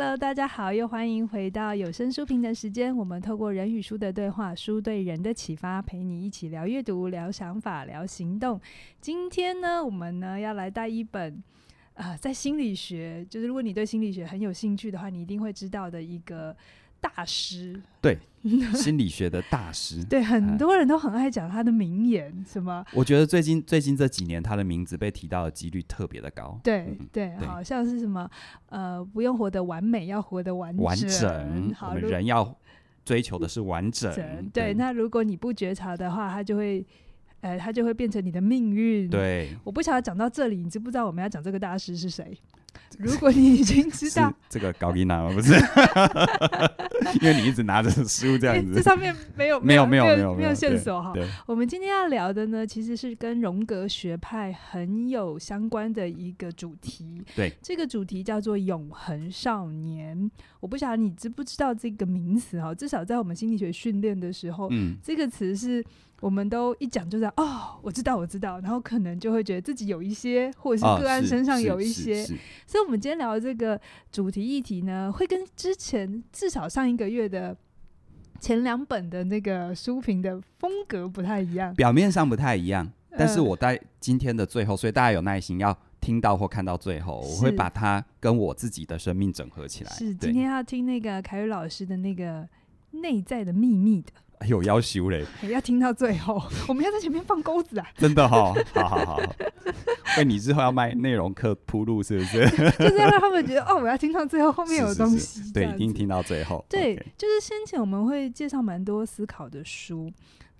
Hello，大家好，又欢迎回到有声书评的时间。我们透过人与书的对话，书对人的启发，陪你一起聊阅读、聊想法、聊行动。今天呢，我们呢要来带一本、呃，在心理学，就是如果你对心理学很有兴趣的话，你一定会知道的一个。大师，对 心理学的大师，对很多人都很爱讲他的名言，什么？我觉得最近最近这几年，他的名字被提到的几率特别的高。对、嗯、对，好像是什么呃，不用活得完美，要活得完整。完整，好，我们人要追求的是完整。对，对，那如果你不觉察的话，他就会，呃，他就会变成你的命运。对，我不晓得讲到这里，你知不知道我们要讲这个大师是谁？如果你已经知道这个高丽娜吗？不是，因为你一直拿着书这样子，这上面没有 没有没有没有没有，没有线索哈。我们今天要聊的呢，其实是跟荣格学派很有相关的一个主题。对，这个主题叫做永恒少年。我不晓得你知不知道这个名词哈？至少在我们心理学训练的时候，嗯，这个词是。我们都一讲就知道哦，我知道，我知道，然后可能就会觉得自己有一些，或者是个案身上有一些，哦、所以，我们今天聊的这个主题议题呢，会跟之前至少上一个月的前两本的那个书评的风格不太一样，表面上不太一样，但是我在今天的最后，所以大家有耐心要听到或看到最后，我会把它跟我自己的生命整合起来。是今天要听那个凯宇老师的那个内在的秘密的。有要求嘞，要听到最后，我们要在前面放钩子啊！真的哈，好好好，为你之后要卖内容课铺路是不是？就是要让他们觉得哦，我要听到最后，后面有东西。是是是对，一定听到最后。对，okay. 就是先前我们会介绍蛮多思考的书。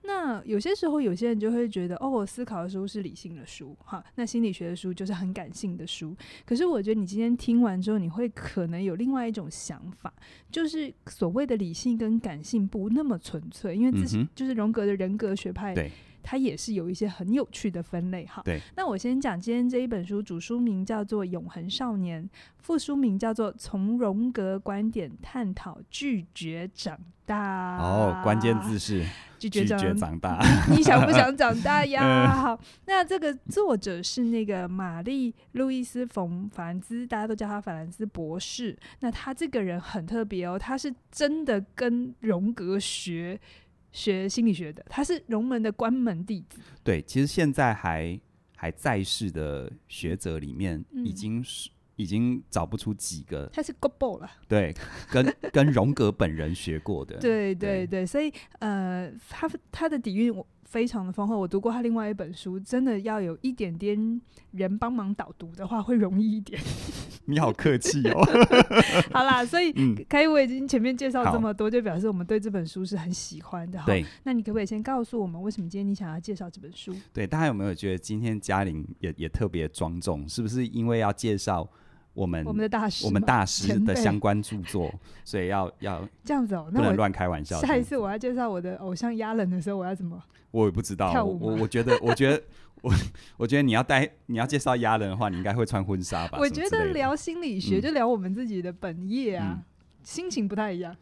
那有些时候，有些人就会觉得，哦，我思考的书是理性的书，哈，那心理学的书就是很感性的书。可是，我觉得你今天听完之后，你会可能有另外一种想法，就是所谓的理性跟感性不那么纯粹，因为自己就是荣格的人格学派，对，它也是有一些很有趣的分类，哈。对。那我先讲今天这一本书，主书名叫做《永恒少年》，副书名叫做《从荣格观点探讨拒绝长大》。哦，关键字是。拒绝长，长大，你想不想长大呀？好，那这个作者是那个玛丽路易斯冯法兰兹，大家都叫他法兰兹博士。那他这个人很特别哦，他是真的跟荣格学学心理学的，他是荣门的关门弟子。对，其实现在还还在世的学者里面，已经是。嗯已经找不出几个，他是 Gobo 了。对，跟 跟荣格本人学过的。对对对，所以呃，他他的底蕴我非常的丰厚。我读过他另外一本书，真的要有一点点人帮忙导读的话，会容易一点。你好客气哦。好啦，所以凯宇、嗯、我已经前面介绍这么多，就表示我们对这本书是很喜欢的。对，那你可不可以先告诉我们，为什么今天你想要介绍这本书？对，大家有没有觉得今天嘉玲也也特别庄重？是不是因为要介绍？我们我们的大师，我们大师的相关著作，所以要要这样子哦，不能乱开玩笑。下一次我要介绍我的偶像亚人的时候，我要怎么？我也不知道。我我觉得，我觉得，我我觉得你要带你要介绍家人的话，你应该会穿婚纱吧？我觉得聊心理学就聊我们自己的本业啊，嗯、心情不太一样。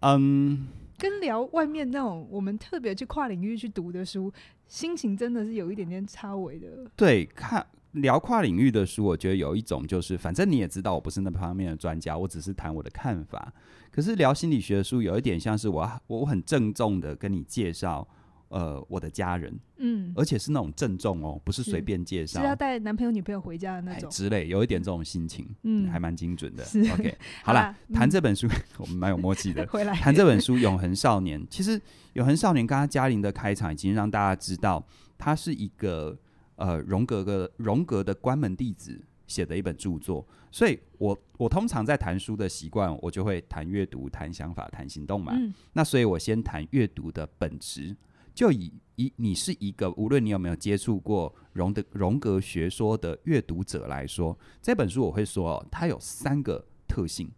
嗯，跟聊外面那种我们特别去跨领域去读的书，心情真的是有一点点差异的。对，看。聊跨领域的书，我觉得有一种就是，反正你也知道，我不是那方面的专家，我只是谈我的看法。可是聊心理学的书，有一点像是我我很郑重的跟你介绍，呃，我的家人，嗯，而且是那种郑重哦，不是随便介绍，是要带男朋友女朋友回家的那种。之类，有一点这种心情，嗯，还蛮精准的。OK，好了，谈、嗯、这本书 我们蛮有默契的。回来。谈这本书《永恒少年》，其实《永恒少年》刚刚嘉玲的开场已经让大家知道，他是一个。呃，荣格的荣格的关门弟子写的一本著作，所以我我通常在谈书的习惯，我就会谈阅读、谈想法、谈行动嘛。嗯、那所以我先谈阅读的本质，就以以你是一个无论你有没有接触过荣的荣格学说的阅读者来说，这本书我会说哦，它有三个特性。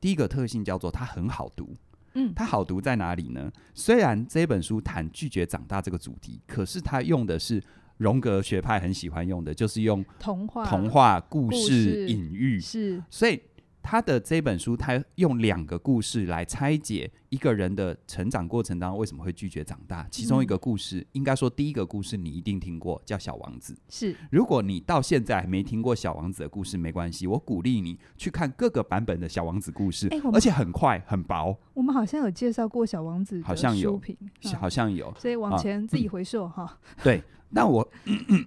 第一个特性叫做它很好读，嗯，它好读在哪里呢？虽然这本书谈拒绝长大这个主题，可是它用的是。荣格学派很喜欢用的，就是用童话、童话故事、隐喻，是。所以他的这本书，他用两个故事来拆解一个人的成长过程当中为什么会拒绝长大。其中一个故事，嗯、应该说第一个故事你一定听过，叫《小王子》。是，如果你到现在还没听过《小王子》的故事，没关系，我鼓励你去看各个版本的《小王子》故事，欸、而且很快很薄。我们好像有介绍过《小王子》，好像有，嗯、好像有。所以往前自己回溯哈、啊嗯。对，那我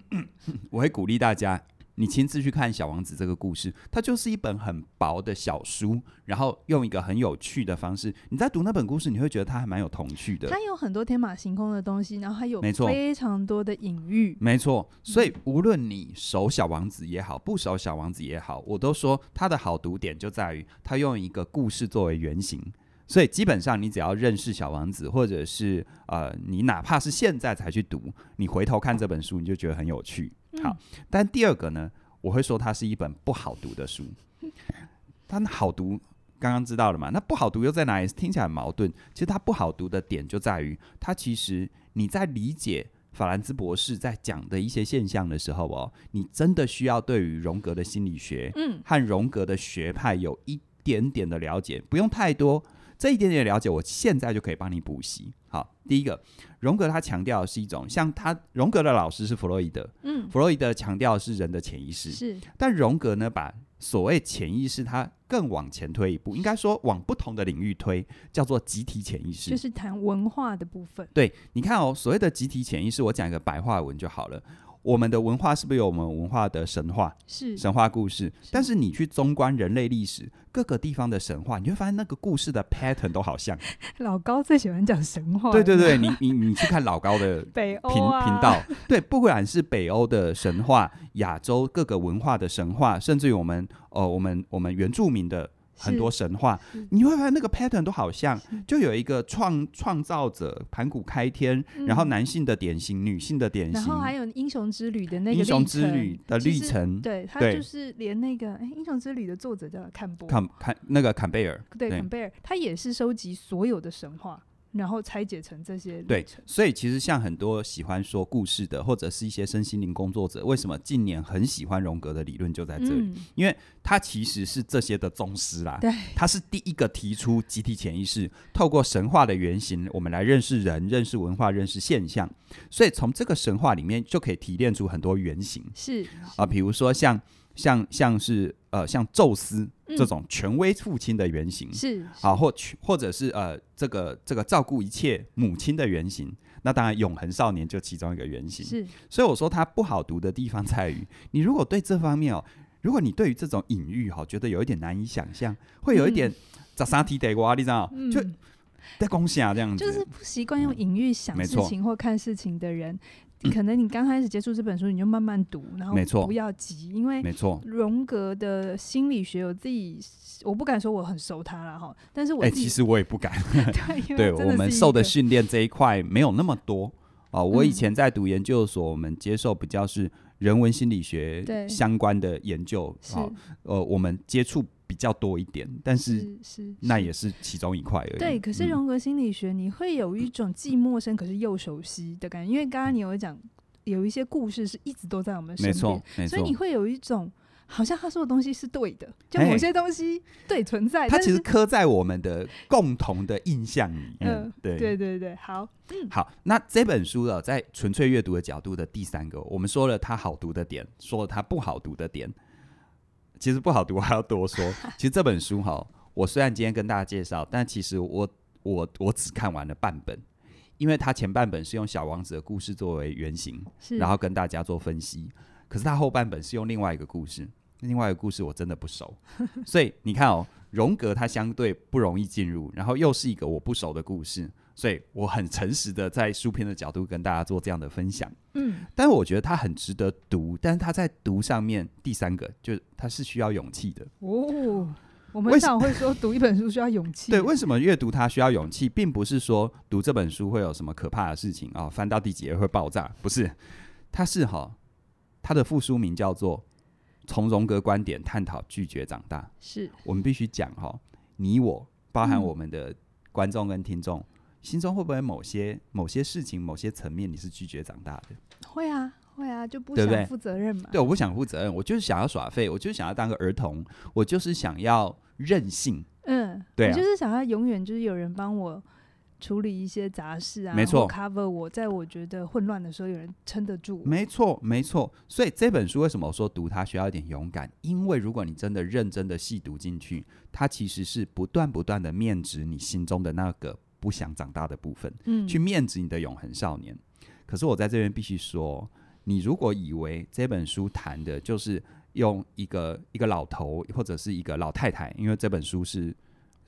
我会鼓励大家。你亲自去看《小王子》这个故事，它就是一本很薄的小书，然后用一个很有趣的方式，你在读那本故事，你会觉得它还蛮有童趣的。它有很多天马行空的东西，然后还有非常多的隐喻。没错，所以无论你熟《小王子》也好，不熟《小王子》也好，我都说它的好读点就在于它用一个故事作为原型。所以基本上，你只要认识《小王子》，或者是呃，你哪怕是现在才去读，你回头看这本书，你就觉得很有趣。好，但第二个呢，我会说它是一本不好读的书。它好读，刚刚知道了嘛？那不好读又在哪里？听起来很矛盾。其实它不好读的点就在于，它其实你在理解法兰兹博士在讲的一些现象的时候哦，你真的需要对于荣格的心理学，嗯，和荣格的学派有一点点的了解，不用太多。这一点点了解，我现在就可以帮你补习。好，第一个，荣格他强调的是一种像他荣格的老师是弗洛伊德，嗯，弗洛伊德强调的是人的潜意识，是，但荣格呢，把所谓潜意识，他更往前推一步，应该说往不同的领域推，叫做集体潜意识，就是谈文化的部分。对，你看哦，所谓的集体潜意识，我讲一个白话文就好了。我们的文化是不是有我们文化的神话？是神话故事。但是你去纵观人类历史各个地方的神话，你会发现那个故事的 pattern 都好像。老高最喜欢讲神话。对对对，你你你去看老高的北欧频频道，对，不管是北欧的神话、亚洲各个文化的神话，甚至于我们呃我们我们原住民的。很多神话，你会发现那个 pattern 都好像，就有一个创创造者盘古开天，嗯，然后男性的典型，女性的典型，然后还有英雄之旅的那个英雄之旅的历程，对，他就是连那个哎，英雄之旅的作者叫坎波，坎坎那个坎贝尔，对，坎贝尔，他也是收集所有的神话。然后拆解成这些对，所以其实像很多喜欢说故事的，或者是一些身心灵工作者，为什么近年很喜欢荣格的理论，就在这里，嗯、因为他其实是这些的宗师啦。对，他是第一个提出集体潜意识，透过神话的原型，我们来认识人、认识文化、认识现象。所以从这个神话里面就可以提炼出很多原型。是啊，比如说像像像是呃像宙斯。这种权威父亲的原型是啊，或或者是呃，这个这个照顾一切母亲的原型，那当然永恒少年就其中一个原型。是，所以我说它不好读的地方在于，你如果对这方面哦，如果你对于这种隐喻哈，觉得有一点难以想象，会有一点杂三体得瓜，你知道？就在恭喜啊，这样子，就是不习惯用隐喻想事情或看事情的人。可能你刚开始接触这本书，你就慢慢读，然后不要急，因为没错，荣格的心理学，我自己我不敢说我很熟他了哈，但是我哎、欸，其实我也不敢，对，对我们受的训练这一块没有那么多哦。我以前在读研究所，我们接受比较是人文心理学相关的研究，好，呃，我们接触。比较多一点，但是是，是那也是其中一块而已。对，可是荣格心理学，你会有一种既陌生可是又熟悉的感觉，因为刚刚你有讲有一些故事是一直都在我们身边，所以你会有一种好像他说的东西是对的，就某些东西对存在，它其实刻在我们的共同的印象里面。嗯，对对对对，好，嗯，好。那这本书呢，在纯粹阅读的角度的第三个，我们说了它好读的点，说了它不好读的点。其实不好读，还要多说。其实这本书哈，我虽然今天跟大家介绍，但其实我我我只看完了半本，因为它前半本是用小王子的故事作为原型，然后跟大家做分析。可是它后半本是用另外一个故事，另外一个故事我真的不熟，所以你看哦，荣格他相对不容易进入，然后又是一个我不熟的故事。所以我很诚实的在书篇的角度跟大家做这样的分享，嗯，但是我觉得它很值得读，但是它在读上面第三个就是它是需要勇气的。哦。我们常会说读一本书需要勇气，对，为什么阅读它需要勇气，并不是说读这本书会有什么可怕的事情啊、哦，翻到第几页会爆炸，不是，它是哈，它的副书名叫做《从荣格观点探讨拒绝长大》，是。我们必须讲哈，你我包含我们的观众跟听众。心中会不会某些某些事情、某些层面，你是拒绝长大的？会啊，会啊，就不想负责任嘛。对，我不想负责任，我就是想要耍废，我就是想要当个儿童，我就是想要任性。嗯，对、啊，我就是想要永远就是有人帮我处理一些杂事啊，没错，cover 我在我觉得混乱的时候有人撑得住。没错，没错。所以这本书为什么我说读它需要一点勇敢？因为如果你真的认真的细读进去，它其实是不断不断的面值你心中的那个不想长大的部分，嗯，去面子你的永恒少年。可是我在这边必须说，你如果以为这本书谈的就是用一个一个老头或者是一个老太太，因为这本书是。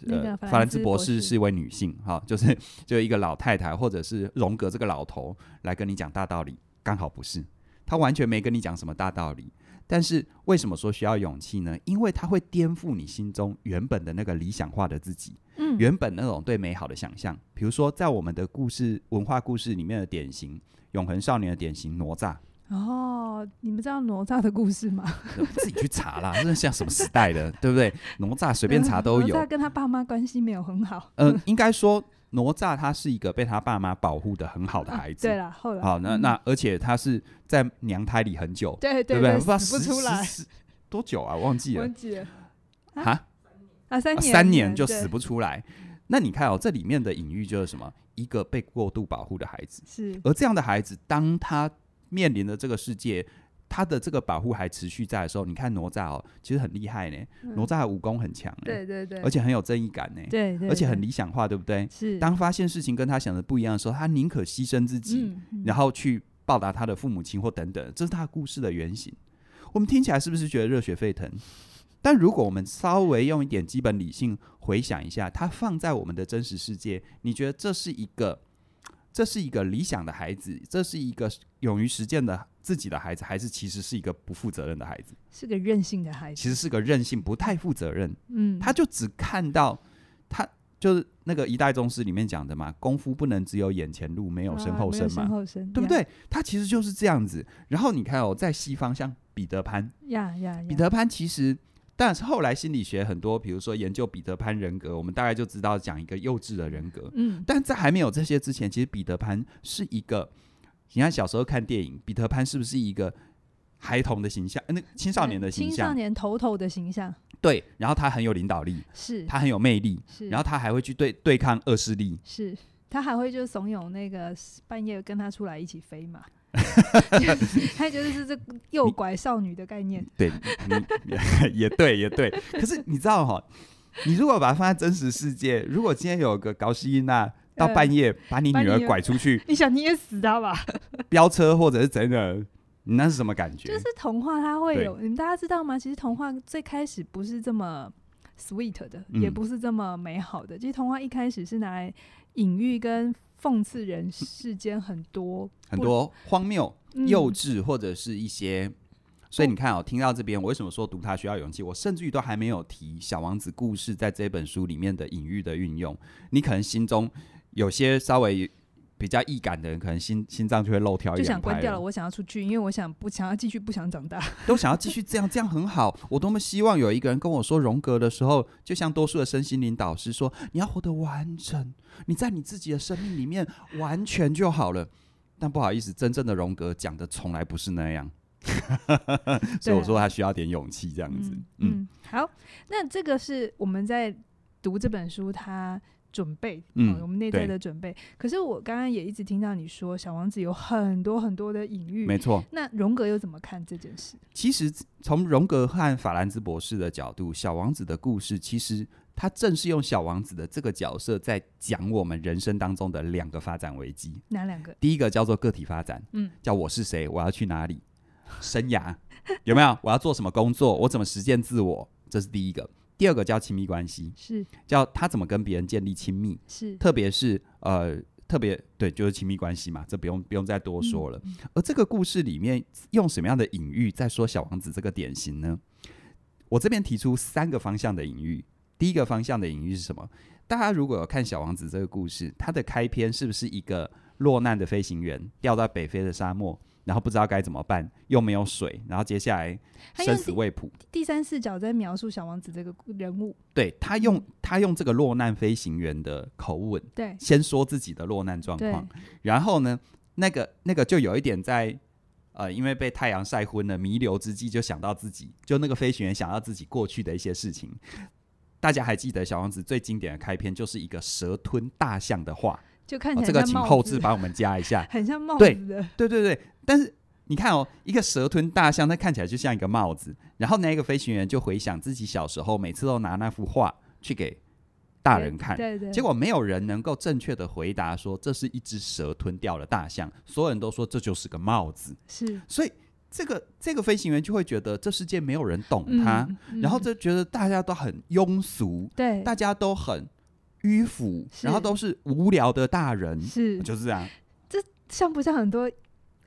呃，法兰兹博士是一位女性，哈，就是就一个老太太，或者是荣格这个老头来跟你讲大道理，刚好不是，他完全没跟你讲什么大道理。但是为什么说需要勇气呢？因为它会颠覆你心中原本的那个理想化的自己，嗯，原本那种对美好的想象。比如说，在我们的故事文化故事里面的典型，永恒少年的典型哪吒。哦，你们知道哪吒的故事吗？自己去查啦，这是像什么时代的，对不对？哪吒随便查都有。哪吒跟他爸妈关系没有很好。嗯、呃，应该说哪吒他是一个被他爸妈保护的很好的孩子。啊、对了，后来。好，那那而且他是在娘胎里很久，对对对，对不对？死不出来。多久啊？忘记了，忘记了。啊？啊，三年，三年就死不出来。那你看哦，这里面的隐喻就是什么？一个被过度保护的孩子，是。而这样的孩子，当他面临的这个世界，他的这个保护还持续在的时候，你看哪吒哦，其实很厉害呢。哪吒的武功很强，对对对，而且很有正义感呢，对对，而且很理想化，对不对？是。当发现事情跟他想的不一样的时候，他宁可牺牲自己，然后去报答他的父母亲或等等，这是他故事的原型。我们听起来是不是觉得热血沸腾？但如果我们稍微用一点基本理性回想一下，他放在我们的真实世界，你觉得这是一个？这是一个理想的孩子，这是一个勇于实践的自己的孩子，还是其实是一个不负责任的孩子？是个任性的孩子，其实是个任性、不太负责任。嗯，他就只看到他就是那个一代宗师里面讲的嘛，功夫不能只有眼前路，没有身后身嘛，身后身，对不对？他其实就是这样子。然后你看哦，在西方像彼得潘，呀呀，彼得潘其实。但是后来心理学很多，比如说研究彼得潘人格，我们大概就知道讲一个幼稚的人格。嗯，但在还没有这些之前，其实彼得潘是一个，你看小时候看电影，彼得潘是不是一个孩童的形象？呃那青少年的形象，青少年头头的形象。对，然后他很有领导力，是他很有魅力，是，然后他还会去对对抗恶势力，是他还会就怂恿那个半夜跟他出来一起飞嘛。他觉得是这诱拐少女的概念，对，你也对，也对。可是你知道哈，你如果把它放在真实世界，如果今天有个高希娜到半夜把你女儿拐出去，你想捏死她吧？飙车或者是真的，你那是什么感觉？就是童话它会有，你们大家知道吗？其实童话最开始不是这么 sweet 的，也不是这么美好的。其实童话一开始是拿来隐喻跟。讽刺人世间很多 很多荒谬、幼稚，或者是一些，嗯、所以你看哦，听到这边，我为什么说读它需要勇气？我甚至于都还没有提《小王子》故事在这本书里面的隐喻的运用，你可能心中有些稍微。比较易感的人，可能心心脏就会漏跳一，就想关掉了。我想要出去，因为我想不想要继续，不想长大，都想要继续这样，这样很好。我多么希望有一个人跟我说荣格的时候，就像多数的身心灵导师说，你要活得完整，你在你自己的生命里面完全就好了。但不好意思，真正的荣格讲的从来不是那样，所以我说他需要点勇气，这样子嗯。嗯，好，那这个是我们在读这本书，他。准备，嗯，我们内在的准备。可是我刚刚也一直听到你说，小王子有很多很多的隐喻，没错。那荣格又怎么看这件事？其实从荣格和法兰兹博士的角度，小王子的故事，其实他正是用小王子的这个角色，在讲我们人生当中的两个发展危机。哪两个？第一个叫做个体发展，嗯，叫我是谁，我要去哪里，生涯有没有？我要做什么工作？我怎么实践自我？这是第一个。第二个叫亲密关系，是叫他怎么跟别人建立亲密，是特别是呃特别对，就是亲密关系嘛，这不用不用再多说了。嗯。而这个故事里面用什么样的隐喻在说小王子这个典型呢？我这边提出三个方向的隐喻。第一个方向的隐喻是什么？大家如果有看小王子这个故事，它的开篇是不是一个落难的飞行员掉到北非的沙漠？然后不知道该怎么办，又没有水，然后接下来生死未卜。第三视角在描述小王子这个人物，对，他用他用这个落难飞行员的口吻，对，先说自己的落难状况，然后呢，那个那个就有一点在呃，因为被太阳晒昏了，弥留之际就想到自己，就那个飞行员想到自己过去的一些事情。大家还记得《小王子》最经典的开篇就是一个蛇吞大象的话，就看起来、哦、这个请后置帮我们加一下，很像帽子的。对对对对，但是你看哦，一个蛇吞大象，它看起来就像一个帽子。然后那个飞行员就回想自己小时候，每次都拿那幅画去给。大人看，对对对，结果没有人能够正确的回答说，这是一只蛇吞掉了大象，所有人都说这就是个帽子。是，所以这个这个飞行员就会觉得这世界没有人懂他，嗯嗯、然后就觉得大家都很庸俗，对，大家都很迂腐，然后都是无聊的大人，是，就是这样。这像不像很多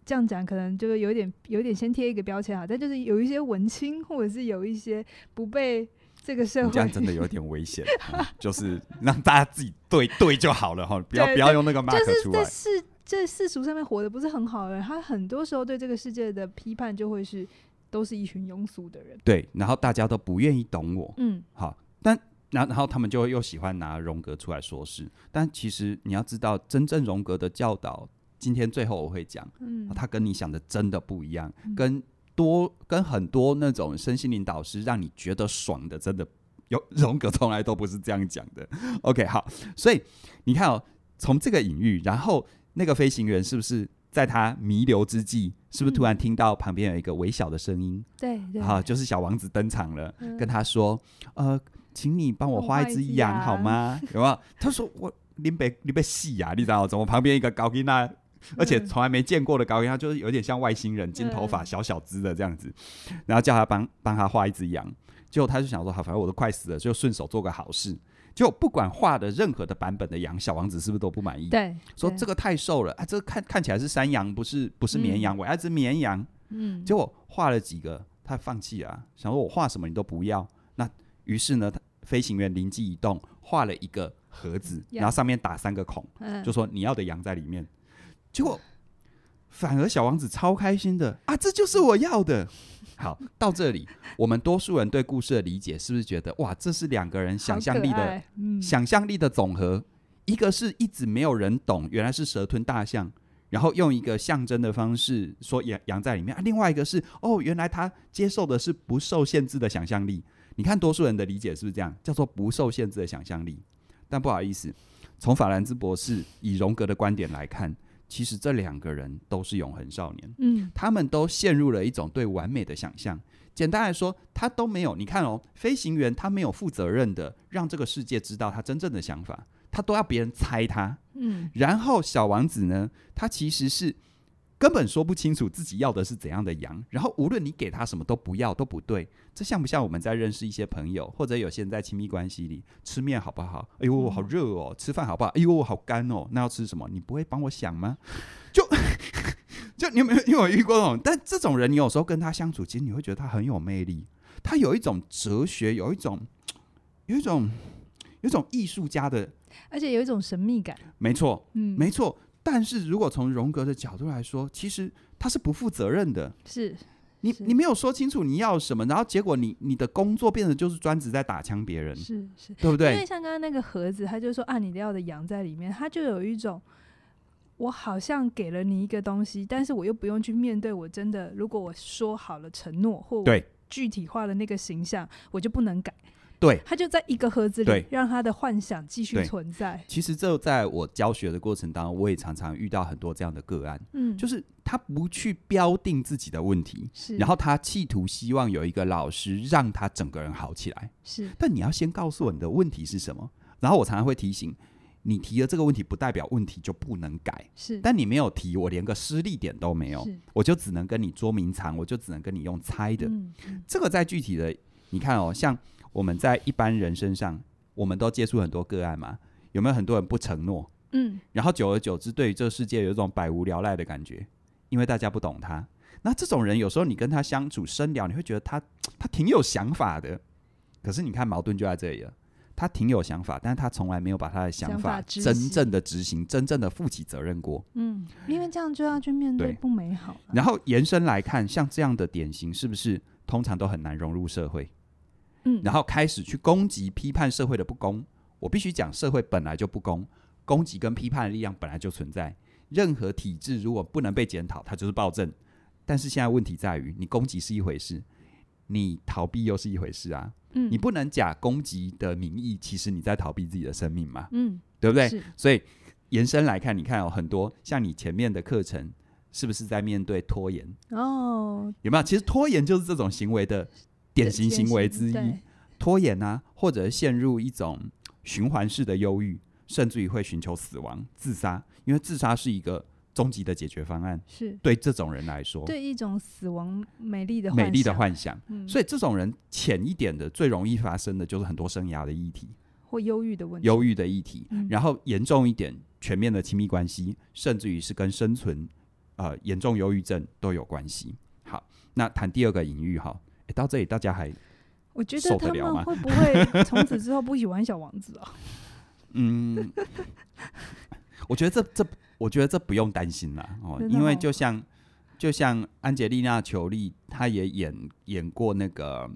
这样讲，可能就是有点有点先贴一个标签啊，但就是有一些文青，或者是有一些不被。这个社会这样真的有点危险、嗯，就是让大家自己对对就好了哈，不要不要用那个 mark 出来。就是在世在世俗上面活得不是很好的人，他很多时候对这个世界的批判就会是都是一群庸俗的人。对，然后大家都不愿意懂我。嗯，好，但然后然后他们就会又喜欢拿荣格出来说事，但其实你要知道，真正荣格的教导，今天最后我会讲，嗯，他跟你想的真的不一样，嗯、跟。多跟很多那种身心灵导师让你觉得爽的，真的有荣格从来都不是这样讲的。OK，好，所以你看哦，从这个隐喻，然后那个飞行员是不是在他弥留之际，是不是突然听到旁边有一个微小的声音？对、嗯，好，就是小王子登场了，嗯、跟他说：“呃，请你帮我画一只羊好吗？”有没有？他说：“我你别你别戏呀，你知道怎么旁边一个高音那？” 而且从来没见过的高音，他就是有点像外星人，金头发，小小只的这样子，然后叫他帮帮他画一只羊，结果他就想说，好，反正我都快死了，就顺手做个好事。就不管画的任何的版本的羊，小王子是不是都不满意？对，说这个太瘦了啊，这个看看起来是山羊，不是不是绵羊，我要一只绵羊。嗯，结果画了几个，他放弃了，想说我画什么你都不要。那于是呢，飞行员灵机一动，画了一个盒子，然后上面打三个孔，就说你要的羊在里面。结果反而小王子超开心的啊！这就是我要的。好，到这里，我们多数人对故事的理解是不是觉得哇，这是两个人想象力的、嗯、想象力的总和？一个是一直没有人懂，原来是蛇吞大象，然后用一个象征的方式说养养在里面啊。另外一个是哦，原来他接受的是不受限制的想象力。你看多数人的理解是不是这样？叫做不受限制的想象力。但不好意思，从法兰兹博士以荣格的观点来看。其实这两个人都是永恒少年，嗯，他们都陷入了一种对完美的想象。简单来说，他都没有，你看哦，飞行员他没有负责任的让这个世界知道他真正的想法，他都要别人猜他，嗯。然后小王子呢，他其实是。根本说不清楚自己要的是怎样的羊，然后无论你给他什么都不要，都不对。这像不像我们在认识一些朋友，或者有些人在亲密关系里吃面好不好？哎呦，好热哦！吃饭好不好？哎呦，好干哦！那要吃什么？你不会帮我想吗？就 就你有没有？因为我遇过那种，但这种人你有时候跟他相处，其实你会觉得他很有魅力。他有一种哲学，有一种有一种有一种艺术家的，而且有一种神秘感。没错，嗯，没错。但是如果从荣格的角度来说，其实他是不负责任的。是，你你没有说清楚你要什么，然后结果你你的工作变得就是专职在打枪别人，是是，对不对？因为像刚刚那个盒子，他就说啊，你要的羊在里面，他就有一种，我好像给了你一个东西，但是我又不用去面对，我真的如果我说好了承诺或我具体化的那个形象，我就不能改。对，他就在一个盒子里，让他的幻想继续存在。其实，这在我教学的过程当中，我也常常遇到很多这样的个案。嗯，就是他不去标定自己的问题，是，然后他企图希望有一个老师让他整个人好起来。是，但你要先告诉我你的问题是什么。然后我常常会提醒你，提了这个问题，不代表问题就不能改。是，但你没有提，我连个失力点都没有，我就只能跟你捉迷藏，我就只能跟你用猜的。嗯嗯，这个在具体的，你看哦，像。我们在一般人身上，我们都接触很多个案嘛，有没有很多人不承诺？嗯，然后久而久之，对于这个世界有一种百无聊赖的感觉，因为大家不懂他。那这种人有时候你跟他相处深聊，你会觉得他 他挺有想法的。可是你看矛盾就在这里了，他挺有想法，但是他从来没有把他的想法真正的执行，真正的负起责任过。嗯，因为这样就要去面对不美好。然后延伸来看，像这样的典型，是不是通常都很难融入社会？嗯，然后开始去攻击、批判社会的不公。我必须讲，社会本来就不公，攻击跟批判的力量本来就存在。任何体制如果不能被检讨，它就是暴政。但是现在问题在于，你攻击是一回事，你逃避又是一回事啊。嗯，你不能假攻击的名义，其实你在逃避自己的生命嘛。嗯，对不对？是所以延伸来看，你看有、哦、很多像你前面的课程，是不是在面对拖延？哦，有没有？其实拖延就是这种行为的典型行为之一。拖延啊，或者陷入一种循环式的忧郁，甚至于会寻求死亡、自杀，因为自杀是一个终极的解决方案。是对这种人来说，对一种死亡美丽的美丽的幻想。嗯，所以这种人浅一点的，最容易发生的就是很多生涯的议题或忧郁的问题。忧郁的议题，嗯，然后严重一点，全面的亲密关系，甚至于是跟生存呃严重忧郁症都有关系。好，那谈第二个隐喻哈，到这里大家还。我觉得他们会不会 从此之后不喜欢小王子啊？嗯，我觉得这这，我觉得这不用担心啦哦，因为就像就像安吉丽娜·裘丽，她也演演过那个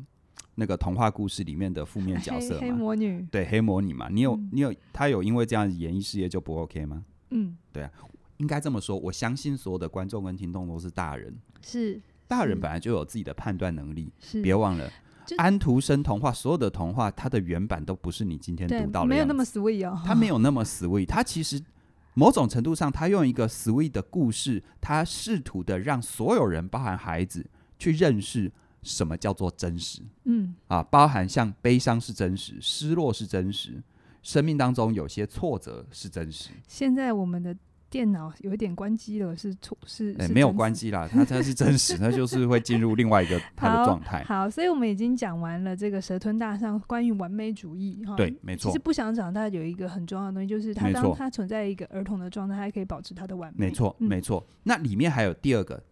那个童话故事里面的负面角色嘛，黑，黑魔女，对，黑魔女嘛，你有、嗯、你有，她有因为这样演艺事业就不 OK 吗？嗯，对啊，应该这么说，我相信所有的观众跟听众都是大人，是大人本来就有自己的判断能力，别忘了。安徒生童话，所有的童话，它的原版都不是你今天读到的，没有那么 sweet 哦。它没有那么 sweet，它其实某种程度上，它用一个 sweet 的故事，它试图的让所有人，包含孩子，去认识什么叫做真实。嗯，啊，包含像悲伤是真实，失落是真实，生命当中有些挫折是真实。现在我们的。电脑有一点关机了，是错是？没有关机啦，它它是真实，它就是会进入另外一个它的状态。好，所以我们已经讲完了这个蛇吞大象关于完美主义哈。对，没错。其实不想长大有一个很重要的东西，就是它当它存在一个儿童的状态，它还可以保持它的完美。没错，嗯、没错。那里面还有第二个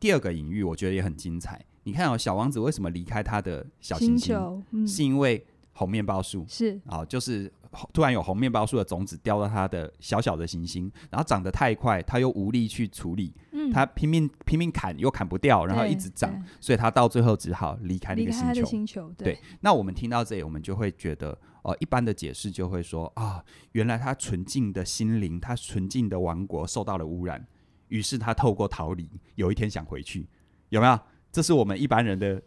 第二个隐喻，我觉得也很精彩。你看哦，小王子为什么离开他的小星星？嗯、是因为红面包树是啊，就是。突然有红面包树的种子掉到他的小小的行星，然后长得太快，他又无力去处理，嗯、他拼命拼命砍又砍不掉，然后一直长，所以他到最后只好离开那个星球。星球对，对，那我们听到这里，我们就会觉得，哦、呃，一般的解释就会说啊，原来他纯净的心灵，他纯净的王国受到了污染，于是他透过逃离，有一天想回去，有没有？这是我们一般人的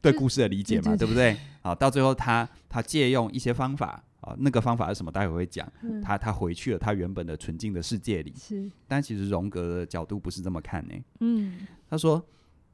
对故事的理解嘛，对不对？好，到最后他他借用一些方法。啊，那个方法是什么？待会会讲。嗯、他他回去了他原本的纯净的世界里。是，但其实荣格的角度不是这么看呢。嗯，他说，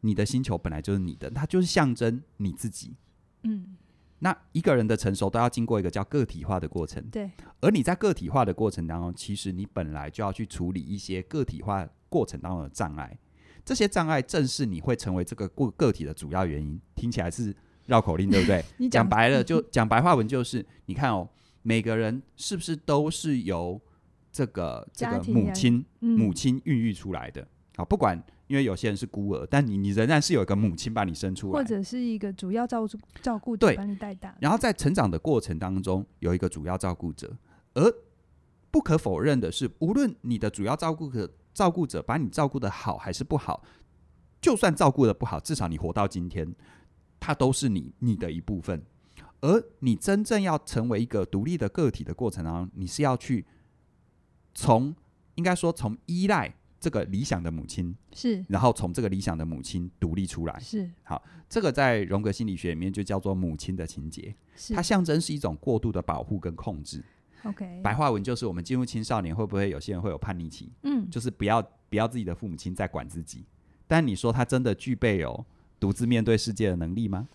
你的星球本来就是你的，它就是象征你自己。嗯，那一个人的成熟都要经过一个叫个体化的过程。对。而你在个体化的过程当中，其实你本来就要去处理一些个体化过程当中的障碍。这些障碍正是你会成为这个个个体的主要原因。听起来是。绕口令对不对？讲讲白了就讲白话文就是，你看哦，每个人是不是都是由这个这个母亲、嗯、母亲孕育出来的？好，不管因为有些人是孤儿，但你你仍然是有一个母亲把你生出来，或者是一个主要照顾照顾者把你带大。然后在成长的过程当中，有一个主要照顾者，而不可否认的是，无论你的主要照顾者照顾者把你照顾的好还是不好，就算照顾的不好，至少你活到今天。它都是你你的一部分，而你真正要成为一个独立的个体的过程当中，你是要去从应该说从依赖这个理想的母亲是，然后从这个理想的母亲独立出来是。好，这个在荣格心理学里面就叫做母亲的情结，它象征是一种过度的保护跟控制。OK，白话文就是我们进入青少年会不会有些人会有叛逆期？嗯，就是不要不要自己的父母亲在管自己，但你说他真的具备哦。独自面对世界的能力吗？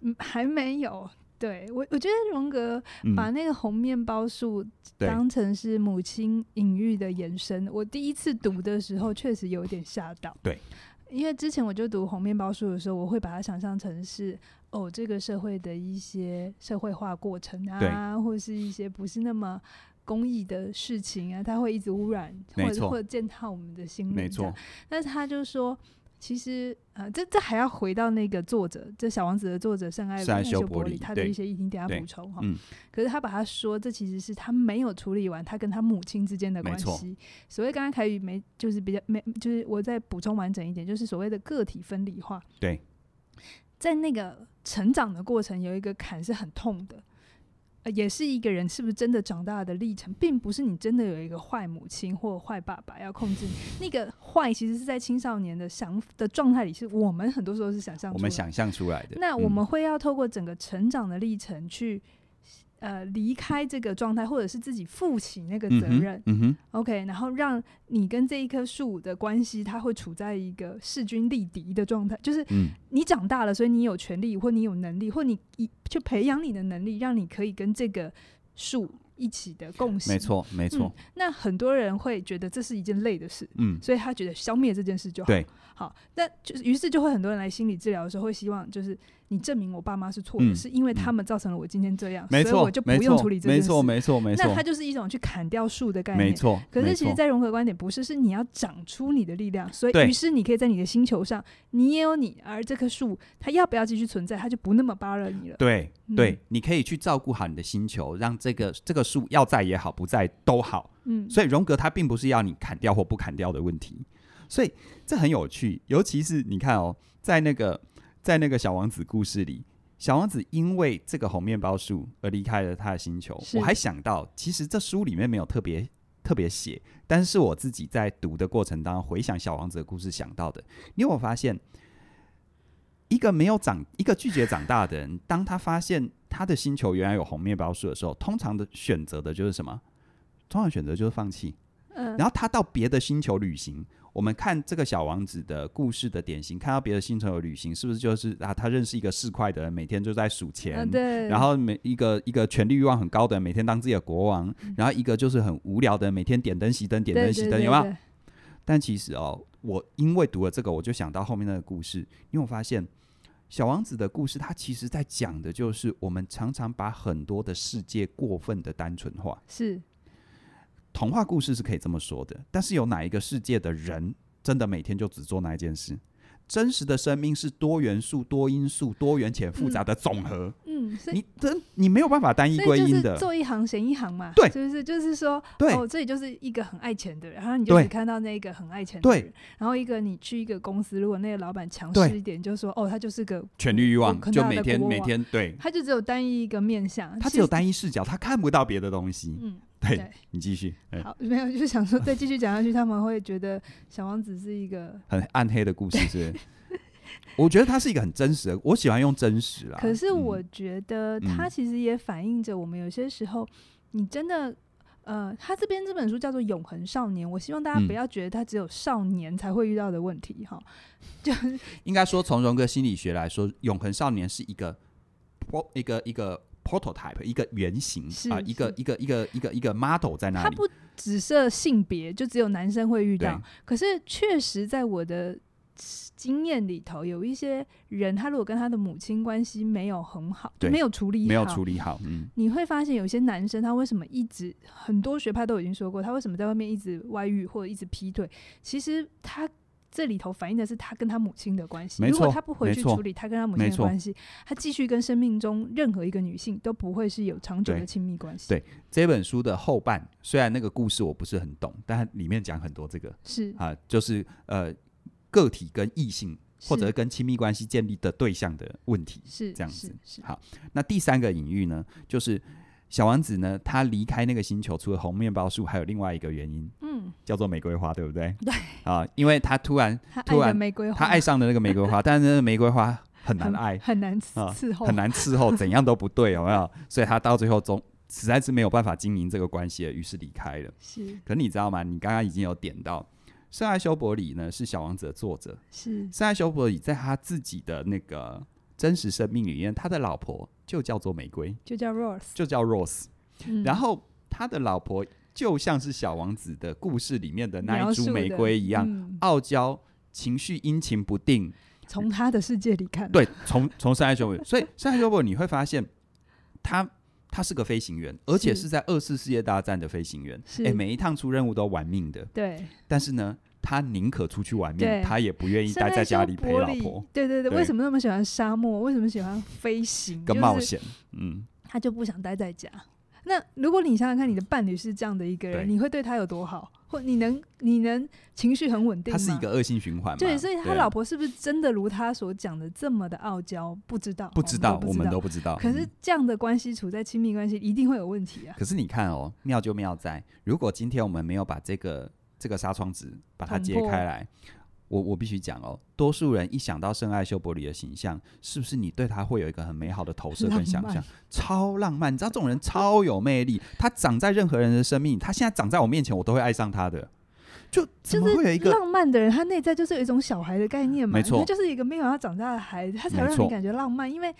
嗯，还没有。对我，我觉得荣格把那个红面包树当成是母亲隐喻的延伸。我第一次读的时候，确实有点吓到。对，因为之前我就读红面包树的时候，我会把它想象成是哦，这个社会的一些社会化过程啊，或是一些不是那么公益的事情啊，它会一直污染或者或者践踏我们的心灵。没错，但是他就说。其实，呃，这这还要回到那个作者，这小王子的作者圣艾修伯里，他的一些议题，等下补充哈。可是他把他说，这其实是他没有处理完他跟他母亲之间的关系。所谓刚刚凯宇没，就是比较没，就是我再补充完整一点，就是所谓的个体分离化。对，在那个成长的过程，有一个坎是很痛的。呃，也是一个人是不是真的长大的历程，并不是你真的有一个坏母亲或坏爸爸要控制你。那个坏其实是在青少年的想的状态里，是我们很多时候是想象，我们想象出来的。那我们会要透过整个成长的历程去。呃，离开这个状态，或者是自己负起那个责任，嗯哼，OK，然后让你跟这一棵树的关系，它会处在一个势均力敌的状态，就是你长大了，所以你有权利，或你有能力，或你一去培养你的能力，让你可以跟这个树一起的共识。没错，没错、嗯。那很多人会觉得这是一件累的事，嗯，所以他觉得消灭这件事就好。对，好，那就是于是就会很多人来心理治疗的时候会希望就是。你证明我爸妈是错的，嗯，是因为他们造成了我今天这样，没错，所以我就不用处理这件事。没错，没错，没错。那它就是一种去砍掉树的概念。没错。可是其实，在荣格观点，不是，是你要长出你的力量。所以，于是你可以在你的星球上，你也有你，而这棵树它要不要继续存在，它就不那么巴惹你了。对，对，你可以去照顾好你的星球，让这个这个树要在也好，不在都好。嗯。所以荣格它并不是要你砍掉或不砍掉的问题，所以这很有趣。尤其是你看哦，在那个在那个小王子故事里。小王子因为这个红面包树而离开了他的星球。我还想到，其实这书里面没有特别特别写，但是我自己在读的过程当中回想小王子的故事想到的。你有没有发现，一个没有长、一个拒绝长大的人，当他发现他的星球原来有红面包树的时候，通常的选择的就是什么？通常选择就是放弃。然后他到别的星球旅行。我们看这个小王子的故事的典型，看到别的星球的旅行，是不是就是啊？他认识一个市侩的人，每天就在数钱，啊、对。然后每一个一个权力欲望很高的人，每天当自己的国王，嗯、然后一个就是很无聊的人，每天点灯熄灯，点灯熄灯，有没有？但其实哦，我因为读了这个，我就想到后面那个故事，因为我发现小王子的故事，他其实在讲的就是我们常常把很多的世界过分的单纯化，是。童话故事是可以这么说的，但是有哪一个世界的人真的每天就只做那一件事？真实的生命是多元素、多因素、多元且复杂的总和。嗯，你真你没有办法单一归因的，做一行嫌一行嘛。对，就是就是说，对，哦，这里就是一个很爱钱的人，然后你就只看到那个很爱钱的人。然后一个你去一个公司，如果那个老板强势一点，就说哦，他就是个权力欲望，就每天每天对，他就只有单一一个面向，他只有单一视角，他看不到别的东西。嗯。对，你继续。好，没有，就是想说再继续讲下去，他们会觉得小王子是一个很暗黑的故事，是？我觉得它是一个很真实的，我喜欢用真实啦。可是我觉得它其实也反映着我们有些时候，你真的，呃，他这边这本书叫做《永恒少年》，我希望大家不要觉得他只有少年才会遇到的问题，哈、嗯，就应该说从荣格心理学来说，永恒少年是一个，一个一个。Prototype 一个原型啊，一个一个一个一个一个 model 在那里。它不只设性别，就只有男生会遇到。可是确实在我的经验里头，有一些人，他如果跟他的母亲关系没有很好，就没有处理好，没有处理好，嗯，你会发现有些男生他为什么一直，很多学派都已经说过，他为什么在外面一直外遇或者一直劈腿，其实他。这里头反映的是他跟他母亲的关系。如果他不回去处理他跟他母亲的关系，他继续跟生命中任何一个女性都不会是有长久的亲密关系。对，对这本书的后半，虽然那个故事我不是很懂，但里面讲很多这个是啊，就是呃个体跟异性或者跟亲密关系建立的对象的问题是这样子。好，那第三个隐喻呢，就是。小王子呢，他离开那个星球，除了红面包树，还有另外一个原因，嗯，叫做玫瑰花，对不对？对啊，因为他突然 突然玫瑰花，他爱上了那个玫瑰花，但是那个玫瑰花很难爱，很，很难伺候，很难伺候，怎样都不对，有没有？所以他到最后总实在是没有办法经营这个关系了，于是离开了。是，可你知道吗？你刚刚已经有点到，圣爱修伯里呢是小王子的作者，是圣爱修伯里在他自己的那个真实生命里面，他的老婆。就叫做玫瑰，就叫 Rose，就叫 Rose。嗯、然后他的老婆就像是小王子的故事里面的那一株玫瑰一样，嗯、傲娇、情绪阴晴不定。从他的世界里看，对，从从圣艾修伯，所以圣艾修伯你会发现他，他他是个飞行员，而且是在二次世界大战的飞行员。哎，每一趟出任务都玩命的。对，但是呢。他宁可出去玩命，他也不愿意待在家里陪老婆。对对对，对，为什么那么喜欢沙漠？为什么喜欢飞行？跟冒险，嗯，他就不想待在家。那如果你想想看，你的伴侣是这样的一个人，你会对他有多好？或你能你能情绪很稳定吗？他是一个恶性循环。对，所以他老婆是不是真的如他所讲的这么的傲娇？不知道，不知道，我们都不知道。可是这样的关系处在亲密关系，一定会有问题啊。可是你看哦，妙就妙在，如果今天我们没有把这个这个纱窗纸把它揭开来。我我必须讲哦，多数人一想到圣爱修伯里的形象，是不是你对他会有一个很美好的投射跟想象？超浪漫，你知道这种人超有魅力，他长在任何人的生命，他现在长在我面前，我都会爱上他的。就怎么会有一个浪漫的人？他内在就是有一种小孩的概念嘛，没错，他就是一个没有要长大的孩子，他才让你感觉浪漫。因为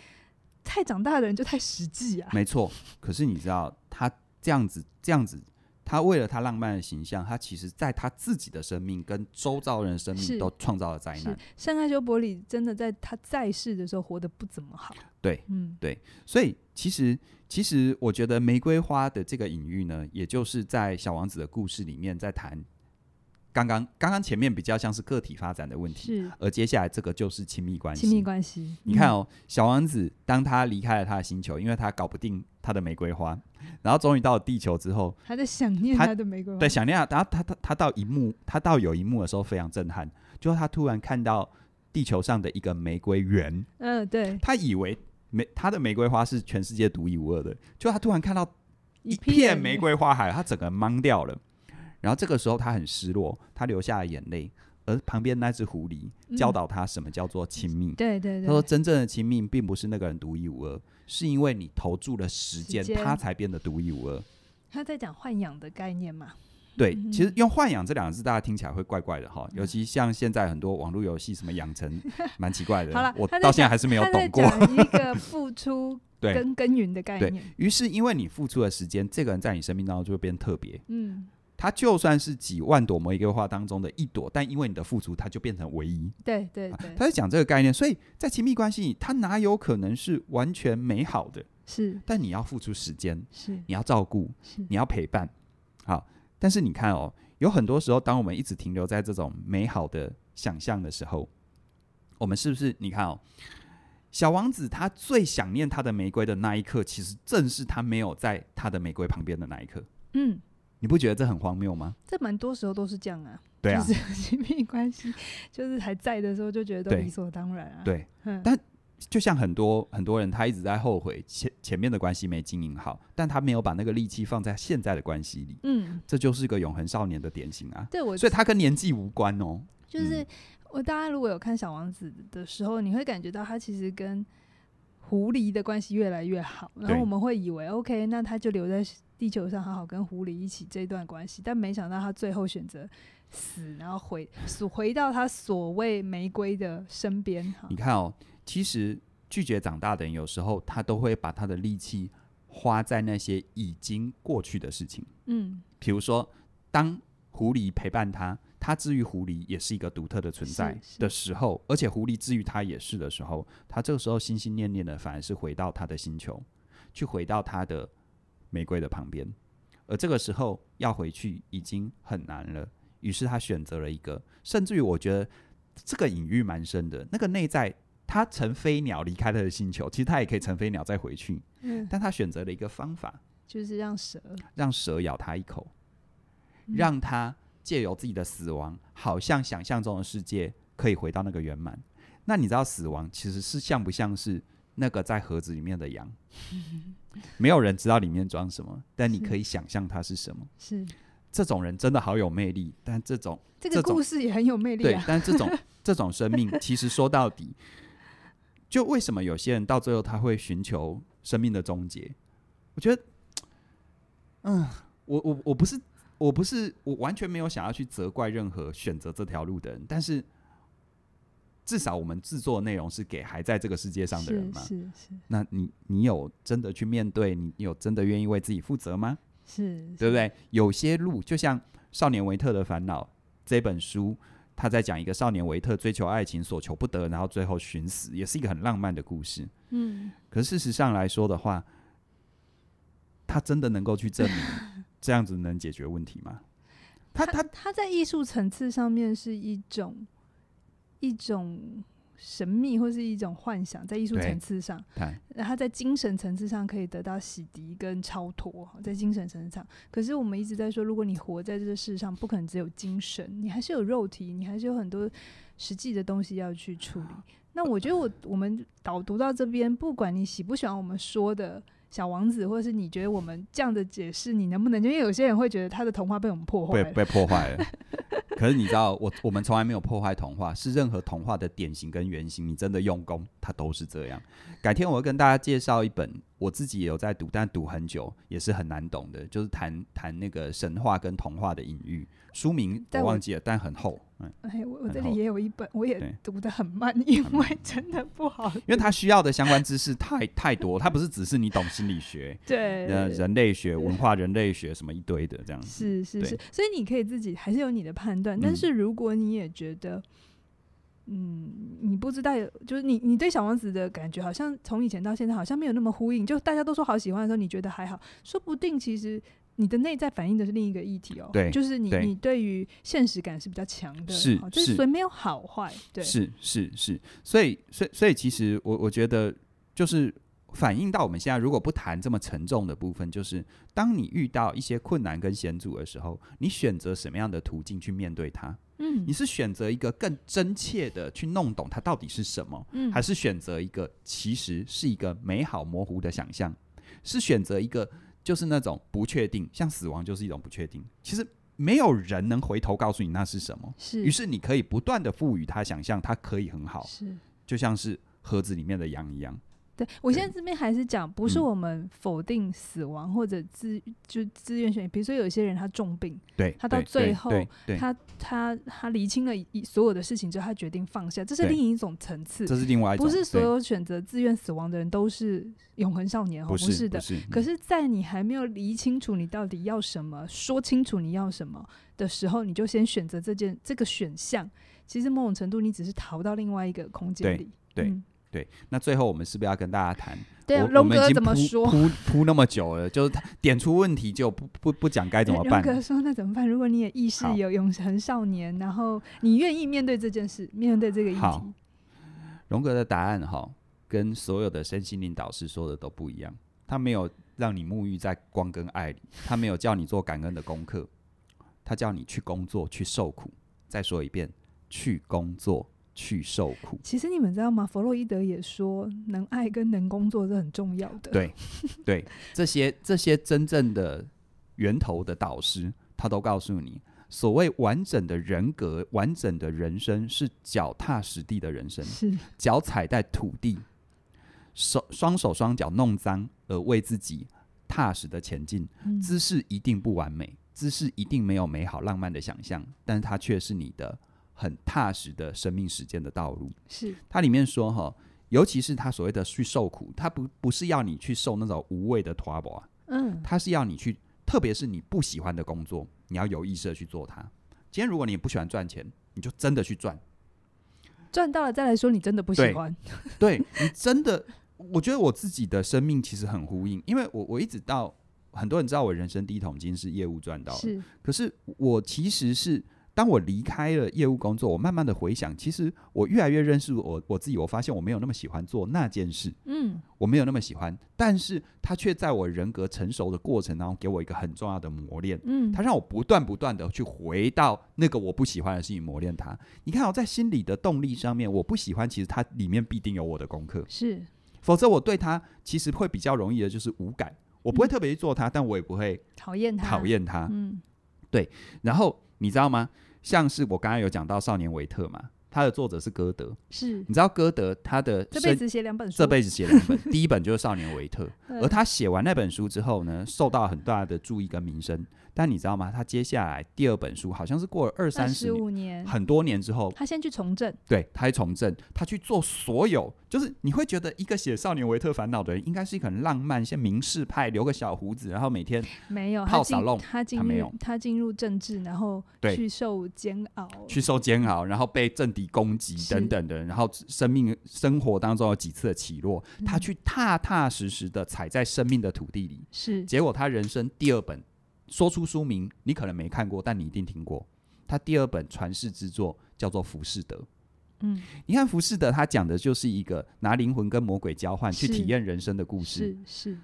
太长大的人就太实际啊。没错，可是你知道他这样子这样子。他为了他浪漫的形象，他其实在他自己的生命跟周遭人的生命都创造了灾难。圣爱修伯里真的在他在世的时候活得不怎么好。对，嗯，对，所以其实其实我觉得玫瑰花的这个隐喻呢，也就是在小王子的故事里面在谈。刚刚刚刚前面比较像是个体发展的问题，而接下来这个就是亲密关系。亲密关系，你看哦，小王子当他离开了他的星球，因为他搞不定他的玫瑰花，然后终于到了地球之后，他在想念他的玫瑰花，对，想念他。然后他他他到一幕，他到有一幕的时候非常震撼，就是他突然看到地球上的一个玫瑰园。嗯，对，他以为玫他的玫瑰花是全世界独一无二的，就他突然看到一片玫瑰花海，他整个人懵掉了。然后这个时候他很失落，他流下了眼泪，而旁边那只狐狸教导他什么叫做亲密。嗯、对对对，他说真正的亲密并不是那个人独一无二，是因为你投注了时间，他才变得独一无二。他在讲豢养的概念嘛？对，嗯、其实用豢养这两个字，大家听起来会怪怪的哈，尤其像现在很多网络游戏什么养成，蛮奇怪的。好了，我到现在还是没有懂过。一个付出 跟耕耘的概念。对，于是，因为你付出的时间，这个人在你生命当中就会变特别。嗯。它就算是几万朵玫瑰花当中的一朵，但因为你的付出，它就变成唯一。对对对，他在讲这个概念，所以在亲密关系里，它哪有可能是完全美好的？是，但你要付出时间，是，你要照顾，是，你要陪伴。好，但是你看哦，有很多时候，当我们一直停留在这种美好的想象的时候，我们是不是？你看哦，小王子他最想念他的玫瑰的那一刻，其实正是他没有在他的玫瑰旁边的那一刻。嗯。你不觉得这很荒谬吗？这蛮多时候都是这样啊。对啊，就是 亲密关系，就是还在的时候就觉得都理所当然啊。对，对，但就像很多很多人，他一直在后悔前前面的关系没经营好，但他没有把那个力气放在现在的关系里。嗯，这就是个永恒少年的典型啊。对，我所以他跟年纪无关哦。就是、嗯、我大家如果有看小王子的时候，你会感觉到他其实跟狐狸的关系越来越好，然后我们会以为 OK，那他就留在。地球上好好跟狐狸一起这段关系，但没想到他最后选择死，然后回回到他所谓玫瑰的身边。你看哦，其实拒绝长大的人，有时候他都会把他的力气花在那些已经过去的事情。嗯，比如说，当狐狸陪伴他，他治愈狐狸也是一个独特的存在的时候，而且狐狸治愈他也是的时候，他这个时候心心念念的反而是回到他的星球，去回到他的。玫瑰的旁边，而这个时候要回去已经很难了。于是他选择了一个，甚至于我觉得这个隐喻蛮深的。那个内在，他乘飞鸟离开他的星球，其实他也可以乘飞鸟再回去。嗯，但他选择了一个方法，就是让蛇让蛇咬他一口，嗯，让他借由自己的死亡，好像想象中的世界可以回到那个圆满。那你知道死亡其实是像不像是那个在盒子里面的羊？嗯没有人知道里面装什么，但你可以想象它是什么。是这种人真的好有魅力，但这种这个故事也很有魅力啊。对，但这种这种生命，其实说到底，就为什么有些人到最后他会寻求生命的终结？我觉得，嗯，我我我不是我不是我完全没有想要去责怪任何选择这条路的人，但是。至少我们制作内容是给还在这个世界上的人嘛？是是是。那你你有真的去面对？你有真的愿意为自己负责吗？是，是，对不对？有些路就像《少年维特的烦恼》这本书，他在讲一个少年维特追求爱情所求不得，然后最后寻死，也是一个很浪漫的故事。嗯。可事实上来说的话，他真的能够去证明 这样子能解决问题吗？他他他在艺术层次上面是一种。一种神秘或是一种幻想，在艺术层次上，那他在精神层次上可以得到洗涤跟超脱，在精神层次上。可是我们一直在说，如果你活在这个世上，不可能只有精神，你还是有肉体，你还是有很多实际的东西要去处理。那我觉得我我们导读到这边，不管你喜不喜欢我们说的。小王子，或者是你觉得我们这样的解释，你能不能？因为有些人会觉得他的童话被我们破坏，被被破坏了。可是你知道，我我们从来没有破坏童话，是任何童话的典型跟原型。你真的用功，它都是这样。改天我会跟大家介绍一本，我自己也有在读，但读很久也是很难懂的，就是谈谈那个神话跟童话的隐喻。书名我忘记了，但，但很厚。嗯，哎，我我这里也有一本，我也读得很慢，因为真的不好。因为他需要的相关知识太太多，他不是只是你懂心理学，对，呃，人类学、文化人类学什么一堆的这样子。是是是，所以你可以自己还是有你的判断，但是如果你也觉得，嗯，嗯，你不知道，就是你你对小王子的感觉好像从以前到现在好像没有那么呼应，就大家都说好喜欢的时候，你觉得还好，说不定其实。你的内在反映的是另一个议题哦，对，就是你对你对于现实感是比较强的，是是，所以没有好坏，对，是是是，所以所以所以其实我我觉得就是反映到我们现在如果不谈这么沉重的部分，就是当你遇到一些困难跟险阻的时候，你选择什么样的途径去面对它？嗯，你是选择一个更真切的去弄懂它到底是什么，嗯，还是选择一个其实是一个美好模糊的想象？是选择一个？就是那种不确定，像死亡就是一种不确定。其实没有人能回头告诉你那是什么，是。于是你可以不断的赋予它想象，它可以很好，是。就像是盒子里面的羊一样。对，我现在这边还是讲，不是我们否定死亡或者自就自愿选。比如说有些人他重病，对，他到最后他他他厘清了一所有的事情之后，他决定放下，这是另一种层次。这是另外一种，不是所有选择自愿死亡的人都是永恒少年，不是的。可是，在你还没有理清楚你到底要什么，说清楚你要什么的时候，你就先选择这件这个选项。其实某种程度，你只是逃到另外一个空间里，对。对，那最后我们是不是要跟大家谈？对，龙哥怎么说？铺铺那么久了，就是点出问题就不不不讲该怎么办？龙哥说：“那怎么办？如果你也意识有永恒少年，然后你愿意面对这件事，面对这个议题。”好，龙哥的答案哈，跟所有的身心灵导师说的都不一样。他没有让你沐浴在光跟爱里，他没有叫你做感恩的功课，他叫你去工作，去受苦。再说一遍，去工作。去受苦。其实你们知道吗？弗洛伊德也说，能爱跟能工作是很重要的。对，对，这些这些真正的源头的导师，他都告诉你，所谓完整的人格、完整的人生，是脚踏实地的人生，是脚踩在土地，手双手双脚弄脏，而为自己踏实的前进。嗯、姿势一定不完美，姿势一定没有美好浪漫的想象，但是它却是你的。很踏实的生命实践的道路，是。它里面说哈，尤其是他所谓的去受苦，他不不是要你去受那种无谓的拖磨啊，嗯，他是要你去，特别是你不喜欢的工作，你要有意识的去做它。今天如果你不喜欢赚钱，你就真的去赚，赚到了再来说你真的不喜欢，对，对你真的，我觉得我自己的生命其实很呼应，因为我我一直到很多人知道我人生第一桶金是业务赚到的，是，可是我其实是。当我离开了业务工作，我慢慢的回想，其实我越来越认识我我自己，我发现我没有那么喜欢做那件事，嗯，我没有那么喜欢，但是它却在我人格成熟的过程当中，给我一个很重要的磨练，嗯，它让我不断不断的去回到那个我不喜欢的事情磨练它。你看我在心理的动力上面，我不喜欢，其实它里面必定有我的功课，是，否则我对它其实会比较容易的就是无感，我不会特别去做它，但我也不会讨厌它，讨厌它，嗯，对，然后你知道吗？像是我刚刚有讲到《少年维特》嘛，他的作者是歌德，是，你知道歌德他的这辈子写两本书，这辈子写两本，第一本就是《少年维特》，而他写完那本书之后呢，受到很大的注意跟名声。但你知道吗？他接下来第二本书好像是过了二三十五年，很多年之后，他先去从政，对，他去从政，他去做所有，就是你会觉得一个写《少年维特烦恼》的人，应该是一个很浪漫、像名士派，留个小胡子，然后每天没有泡沙龙，他进入他进入政治，然后去受煎熬，去受煎熬，然后被政敌攻击等等的，然后生命生活当中有几次的起落，他去踏踏实实的踩在生命的土地里，是结果他人生第二本。说出书名，你可能没看过，但你一定听过。他第二本传世之作叫做《浮士德》，嗯，你看浮士德他讲的就是一个拿灵魂跟魔鬼交换去体验人生的故事。是是是，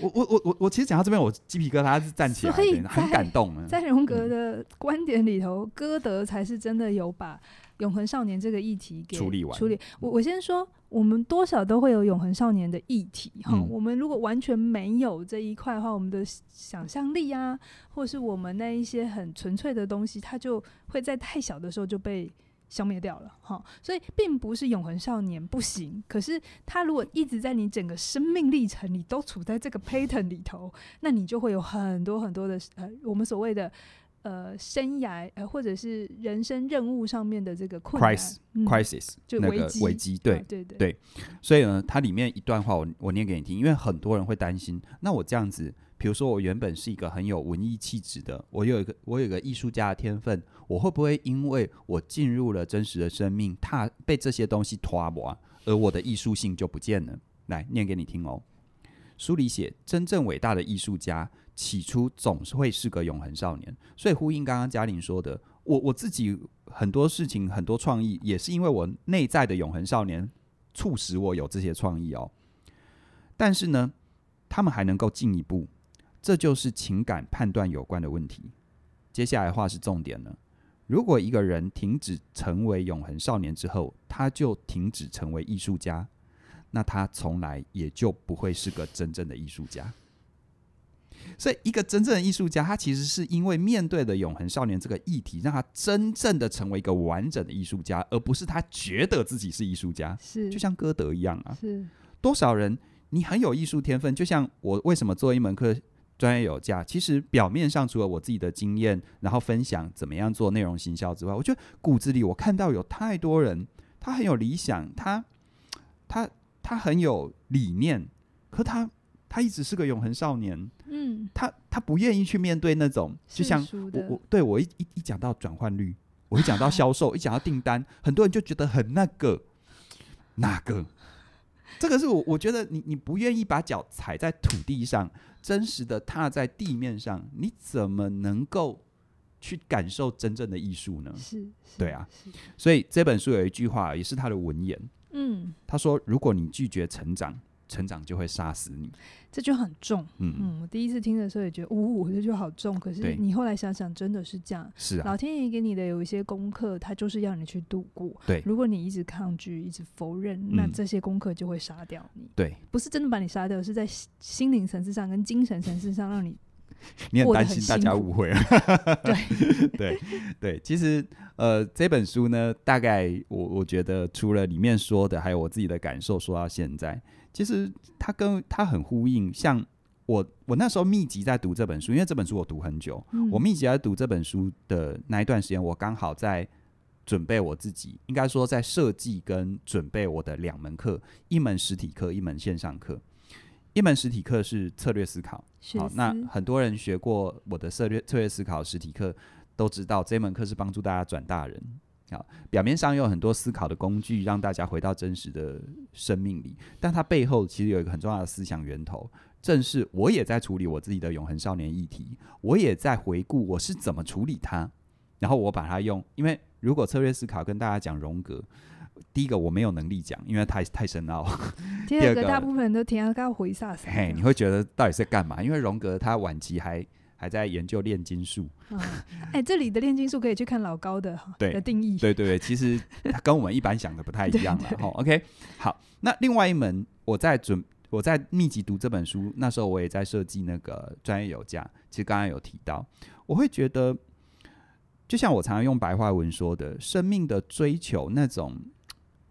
我我我我我其实讲到这边，我鸡皮疙瘩是站起来的，很感动啊。在荣格的观点里头，歌、嗯、德才是真的有把。永恒少年这个议题给处理完，处理。我我先说，我们多少都会有永恒少年的议题哈、嗯。我们如果完全没有这一块的话，我们的想象力啊，或是我们那一些很纯粹的东西，它就会在太小的时候就被消灭掉了哈。所以，并不是永恒少年不行，可是他如果一直在你整个生命历程，你都处在这个 pattern 里头，那你就会有很多很多的呃，我们所谓的。呃，生涯呃，或者是人生任务上面的这个困难 crisis，嗯、crisis 就危机、那个、危机，对、啊、对对对。所以呢，它里面一段话我，我我念给你听，因为很多人会担心，那我这样子，比如说我原本是一个很有文艺气质的，我有一个我有一个艺术家的天分，我会不会因为我进入了真实的生命，他被这些东西拖磨，而我的艺术性就不见了？来念给你听哦。书里写，真正伟大的艺术家。起初总是会是个永恒少年，所以呼应刚刚嘉玲说的，我我自己很多事情很多创意，也是因为我内在的永恒少年促使我有这些创意哦。但是呢，他们还能够进一步，这就是情感判断有关的问题。接下来的话是重点了，如果一个人停止成为永恒少年之后，他就停止成为艺术家，那他从来也就不会是个真正的艺术家。所以，一个真正的艺术家，他其实是因为面对的永恒少年这个议题，让他真正的成为一个完整的艺术家，而不是他觉得自己是艺术家。是，就像歌德一样啊。是，多少人你很有艺术天分，就像我为什么做一门课专业有价？其实表面上除了我自己的经验，然后分享怎么样做内容行销之外，我觉得骨子里我看到有太多人，他很有理想，他他他很有理念，可他。他一直是个永恒少年，嗯，他他不愿意去面对那种，就像我我对我一一一讲到转换率，我一讲到销售，一讲到订单，很多人就觉得很那个那个，这个是我我觉得你你不愿意把脚踩在土地上，真实的踏在地面上，你怎么能够去感受真正的艺术呢？是，是对啊，所以这本书有一句话，也是他的文言，嗯，他说：如果你拒绝成长。成长就会杀死你，这就很重。嗯嗯，我第一次听的时候也觉得，呜、哦，这就好重。可是你后来想想，真的是这样。是啊，老天爷给你的有一些功课，他就是要你去度过。对，如果你一直抗拒，一直否认，那这些功课就会杀掉你。对，不是真的把你杀掉，是在心灵层次上跟精神层次上让你。你很担心大家误会了。对对对，其实呃，这本书呢，大概我我觉得除了里面说的，还有我自己的感受，说到现在。其实它跟它很呼应，像我我那时候密集在读这本书，因为这本书我读很久，嗯、我密集在读这本书的那一段时间，我刚好在准备我自己，应该说在设计跟准备我的两门课，一门实体课，一门线上课。一门实体课是策略思考，好，那很多人学过我的策略策略思考实体课，都知道这门课是帮助大家转大人。好，表面上有很多思考的工具，让大家回到真实的生命里，但它背后其实有一个很重要的思想源头，正是我也在处理我自己的永恒少年议题，我也在回顾我是怎么处理它，然后我把它用，因为如果策略思考跟大家讲荣格，第一个我没有能力讲，因为太太深奥；第二个大部分人都听到要回啥啥，嘿，你会觉得到底是干嘛？因为荣格他晚期还。还在研究炼金术。哎、嗯欸，这里的炼金术可以去看老高的对的定义。对对对，其实它跟我们一般想的不太一样了。哈，OK，好。那另外一门，我在准我在密集读这本书，那时候我也在设计那个专业有价。其实刚刚有提到，我会觉得，就像我常常用白话文说的，生命的追求那种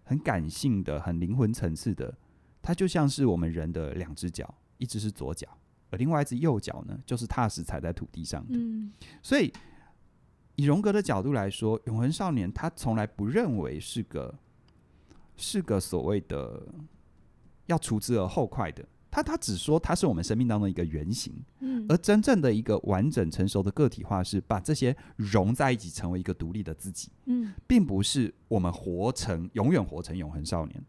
很感性的、很灵魂层次的，它就像是我们人的两只脚，一只是左脚。而另外一只右脚呢，就是踏实踩在土地上的。嗯，所以以荣格的角度来说，永恒少年他从来不认为是个是个所谓的要除之而后快的。他他只说他是我们生命当中一个原型。嗯，而真正的一个完整成熟的个体化，是把这些融在一起，成为一个独立的自己。嗯，并不是我们活成永远活成永恒少年。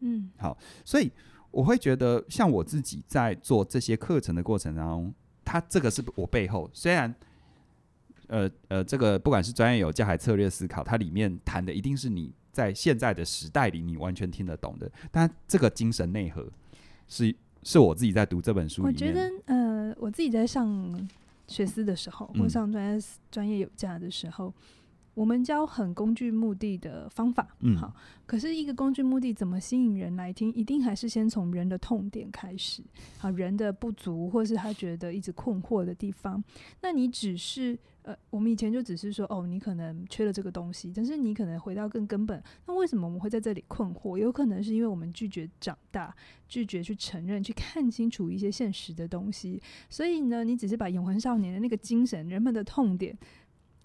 嗯，好，所以。我会觉得，像我自己在做这些课程的过程当中，他这个是我背后虽然，呃呃，这个不管是专业有教还策略思考，它里面谈的一定是你在现在的时代里你完全听得懂的。但这个精神内核是是我自己在读这本书。我觉得呃，我自己在上学思的时候，或上专业专业有价的时候。我们教很工具目的的方法，嗯，好。可是，一个工具目的怎么吸引人来听？一定还是先从人的痛点开始，好，人的不足，或是他觉得一直困惑的地方。那你只是，呃，我们以前就只是说，哦，你可能缺了这个东西，但是你可能回到更根本。那为什么我们会在这里困惑？有可能是因为我们拒绝长大，拒绝去承认、去看清楚一些现实的东西。所以呢，你只是把永恒少年的那个精神、人们的痛点。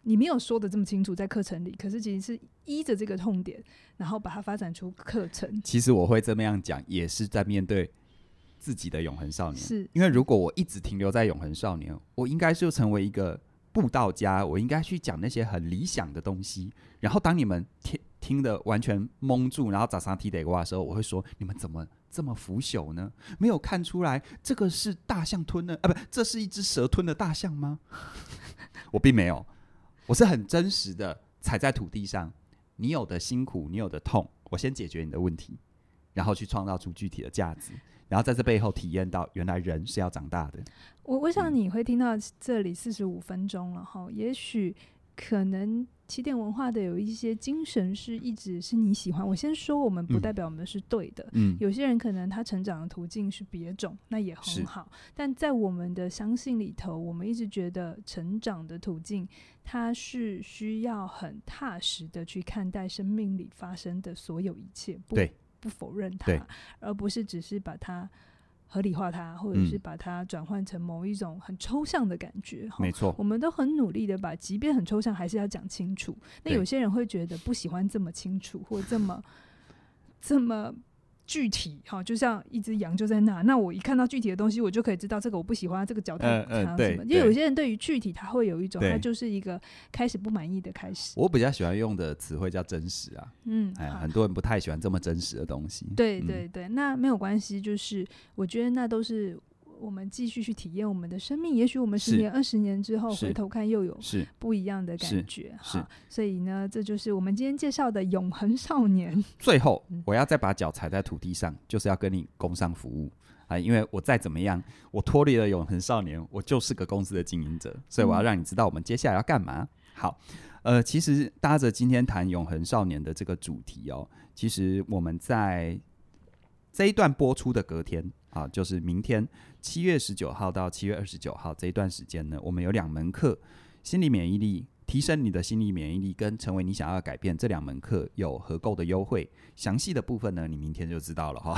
你没有说的这么清楚，在课程里，可是其实是依着这个痛点，然后把它发展出课程。其实我会这么样讲，也是在面对自己的永恒少年。是因为如果我一直停留在永恒少年，我应该就成为一个布道家，我应该去讲那些很理想的东西。然后当你们听听得完全蒙住，然后早上提得瓜的时候，我会说：你们怎么这么腐朽呢？没有看出来这个是大象吞的啊？不，这是一只蛇吞的大象吗？我并没有。我是很真实的踩在土地上，你有的辛苦，你有的痛，我先解决你的问题，然后去创造出具体的价值，然后在这背后体验到原来人是要长大的。我我想你会听到这里四十五分钟了哈，也许可能。起点文化的有一些精神是一直是你喜欢。我先说，我们不代表我们是对的。嗯，有些人可能他成长的途径是别种，那也很好。但在我们的相信里头，我们一直觉得成长的途径，它是需要很踏实的去看待生命里发生的所有一切，不不否认它，而不是只是把它。合理化它，或者是把它转换成某一种很抽象的感觉。没错，我们都很努力的把，即便很抽象，还是要讲清楚。那有些人会觉得不喜欢这么清楚，或这么这么。具体哈，就像一只羊就在那，那我一看到具体的东西，我就可以知道这个我不喜欢，这个脚太长什么。因为有些人对于具体，他会有一种，他就是一个开始不满意的开始。我比较喜欢用的词汇叫真实啊，嗯，哎，很多人不太喜欢这么真实的东西。对对对，那没有关系，就是我觉得那都是。我们继续去体验我们的生命，也许我们十年、二十年之后回头看，又有不一样的感觉。哈，所以呢，这就是我们今天介绍的永恒少年。最后，我要再把脚踩在土地上，就是要跟你工商服务啊！因为我再怎么样，我脱离了永恒少年，我就是个公司的经营者，所以我要让你知道我们接下来要干嘛。好，呃，其实搭着今天谈永恒少年的这个主题哦，其实我们在这一段播出的隔天。啊，就是明天七月十九号到七月二十九号这一段时间呢，我们有两门课，心理免疫力，提升你的心理免疫力，跟成为你想要改变这两门课有合购的优惠，详细的部分呢，你明天就知道了哈。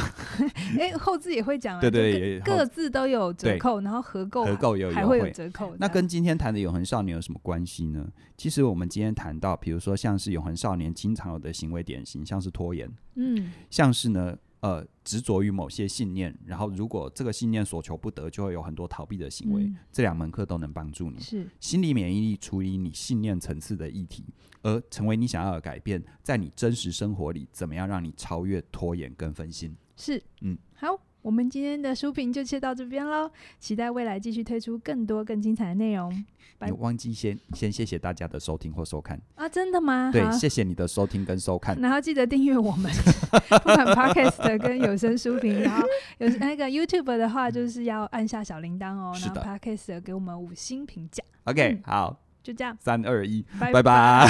哎、欸，后置也会讲，对对，各自都有折扣，然后合购合购有还会有折扣。那跟今天谈的永恒少年有什么关系呢？其实我们今天谈到，比如说像是永恒少年经常有的行为典型，像是拖延，嗯，像是呢。呃，执着于某些信念，然后如果这个信念所求不得，就会有很多逃避的行为。嗯、这两门课都能帮助你。是心理免疫力处理你信念层次的议题，而成为你想要的改变，在你真实生活里，怎么样让你超越拖延跟分心？是，嗯，好。我们今天的书评就切到这边喽，期待未来继续推出更多更精彩的内容。你忘记先先谢谢大家的收听或收看啊？真的吗？对，谢谢你的收听跟收看。然后记得订阅我们，不管 Podcast 跟有声书评，然后有那个 YouTube 的话，就是要按下小铃铛哦。然后 Podcast 给我们五星评价。OK，、嗯、好，就这样，三二一，拜拜。